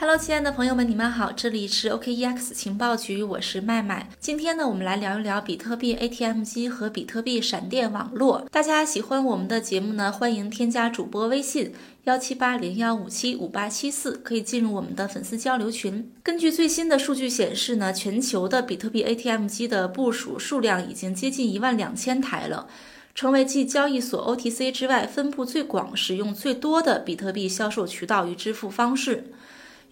Hello，亲爱的朋友们，你们好，这里是 OKEX 情报局，我是麦麦。今天呢，我们来聊一聊比特币 ATM 机和比特币闪电网络。大家喜欢我们的节目呢，欢迎添加主播微信幺七八零幺五七五八七四，可以进入我们的粉丝交流群。根据最新的数据显示呢，全球的比特币 ATM 机的部署数量已经接近一万两千台了，成为继交易所 OTC 之外分布最广、使用最多的比特币销售渠道与支付方式。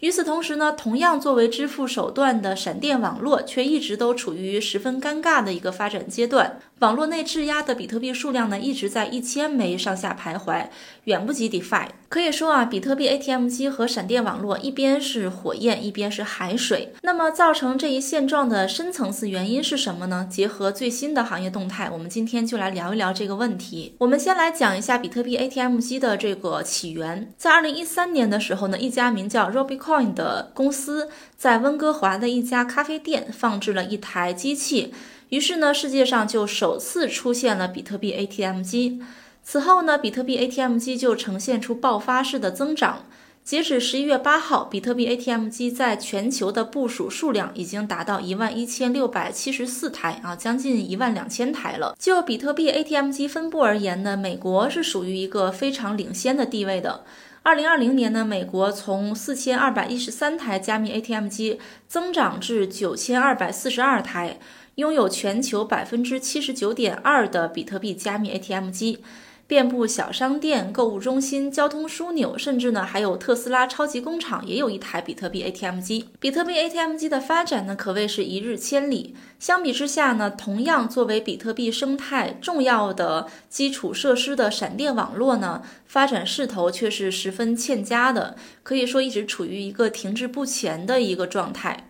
与此同时呢，同样作为支付手段的闪电网络，却一直都处于十分尴尬的一个发展阶段。网络内质押的比特币数量呢，一直在一千枚上下徘徊，远不及 DeFi。可以说啊，比特币 ATM 机和闪电网络一边是火焰，一边是海水。那么，造成这一现状的深层次原因是什么呢？结合最新的行业动态，我们今天就来聊一聊这个问题。我们先来讲一下比特币 ATM 机的这个起源。在二零一三年的时候呢，一家名叫 Robicoin 的公司在温哥华的一家咖啡店放置了一台机器。于是呢，世界上就首次出现了比特币 ATM 机。此后呢，比特币 ATM 机就呈现出爆发式的增长。截止十一月八号，比特币 ATM 机在全球的部署数量已经达到一万一千六百七十四台啊，将近一万两千台了。就比特币 ATM 机分布而言呢，美国是属于一个非常领先的地位的。二零二零年呢，美国从四千二百一十三台加密 ATM 机增长至九千二百四十二台。拥有全球百分之七十九点二的比特币加密 ATM 机，遍布小商店、购物中心、交通枢纽，甚至呢还有特斯拉超级工厂也有一台比特币 ATM 机。比特币 ATM 机的发展呢可谓是一日千里。相比之下呢，同样作为比特币生态重要的基础设施的闪电网络呢，发展势头却是十分欠佳的，可以说一直处于一个停滞不前的一个状态。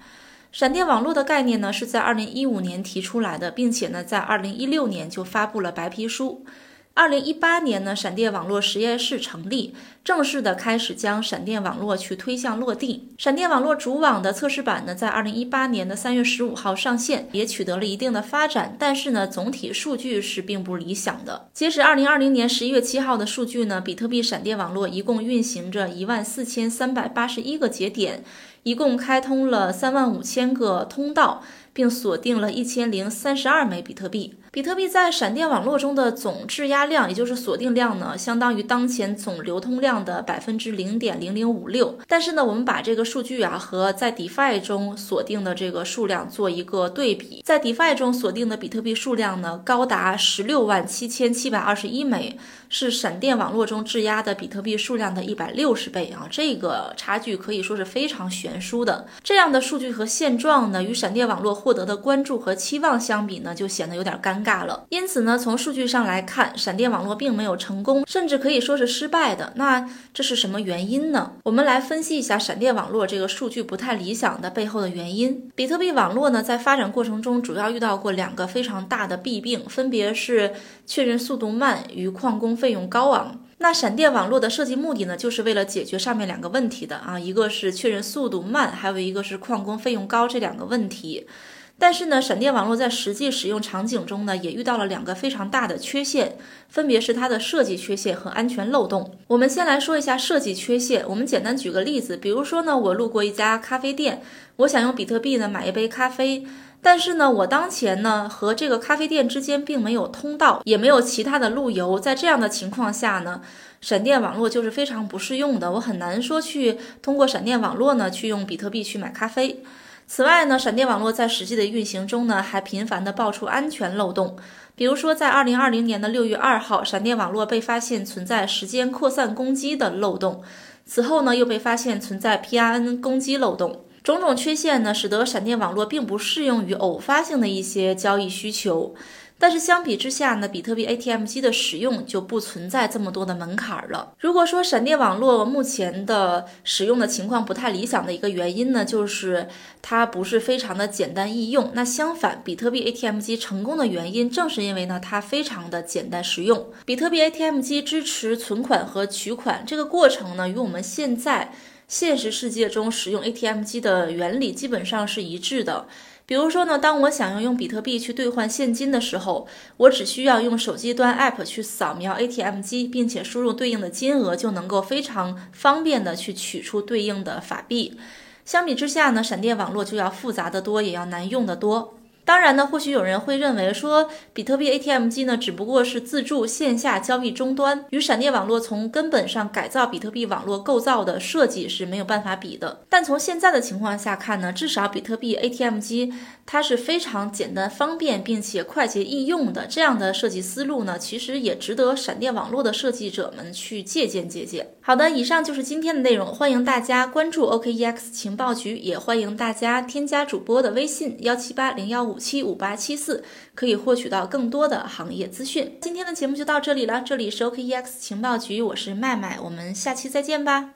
闪电网络的概念呢，是在二零一五年提出来的，并且呢，在二零一六年就发布了白皮书。二零一八年呢，闪电网络实验室成立，正式的开始将闪电网络去推向落地。闪电网络主网的测试版呢，在二零一八年的三月十五号上线，也取得了一定的发展，但是呢，总体数据是并不理想的。截止二零二零年十一月七号的数据呢，比特币闪电网络一共运行着一万四千三百八十一个节点。一共开通了三万五千个通道，并锁定了一千零三十二枚比特币。比特币在闪电网络中的总质押量，也就是锁定量呢，相当于当前总流通量的百分之零点零零五六。但是呢，我们把这个数据啊和在 DeFi 中锁定的这个数量做一个对比，在 DeFi 中锁定的比特币数量呢，高达十六万七千七百二十一枚，是闪电网络中质押的比特币数量的一百六十倍啊！这个差距可以说是非常悬殊的。这样的数据和现状呢，与闪电网络获得的关注和期望相比呢，就显得有点尴。尬尬了，因此呢，从数据上来看，闪电网络并没有成功，甚至可以说是失败的。那这是什么原因呢？我们来分析一下闪电网络这个数据不太理想的背后的原因。比特币网络呢，在发展过程中主要遇到过两个非常大的弊病，分别是确认速度慢与矿工费用高昂。那闪电网络的设计目的呢，就是为了解决上面两个问题的啊，一个是确认速度慢，还有一个是矿工费用高这两个问题。但是呢，闪电网络在实际使用场景中呢，也遇到了两个非常大的缺陷，分别是它的设计缺陷和安全漏洞。我们先来说一下设计缺陷。我们简单举个例子，比如说呢，我路过一家咖啡店，我想用比特币呢买一杯咖啡，但是呢，我当前呢和这个咖啡店之间并没有通道，也没有其他的路由。在这样的情况下呢，闪电网络就是非常不适用的，我很难说去通过闪电网络呢去用比特币去买咖啡。此外呢，闪电网络在实际的运行中呢，还频繁地爆出安全漏洞。比如说，在二零二零年的六月二号，闪电网络被发现存在时间扩散攻击的漏洞。此后呢，又被发现存在 PRN 攻击漏洞。种种缺陷呢，使得闪电网络并不适用于偶发性的一些交易需求。但是相比之下呢，比特币 ATM 机的使用就不存在这么多的门槛了。如果说闪电网络目前的使用的情况不太理想的一个原因呢，就是它不是非常的简单易用。那相反，比特币 ATM 机成功的原因正是因为呢，它非常的简单实用。比特币 ATM 机支持存款和取款，这个过程呢，与我们现在现实世界中使用 ATM 机的原理基本上是一致的。比如说呢，当我想要用比特币去兑换现金的时候，我只需要用手机端 App 去扫描 ATM 机，并且输入对应的金额，就能够非常方便的去取出对应的法币。相比之下呢，闪电网络就要复杂的多，也要难用的多。当然呢，或许有人会认为说，比特币 ATM 机呢只不过是自助线下交易终端，与闪电网络从根本上改造比特币网络构造的设计是没有办法比的。但从现在的情况下看呢，至少比特币 ATM 机它是非常简单方便并且快捷易用的，这样的设计思路呢，其实也值得闪电网络的设计者们去借鉴借鉴。好的，以上就是今天的内容，欢迎大家关注 OKEX 情报局，也欢迎大家添加主播的微信幺七八零幺五七五八七四可以获取到更多的行业资讯。今天的节目就到这里了，这里是 OKEX 情报局，我是麦麦，我们下期再见吧。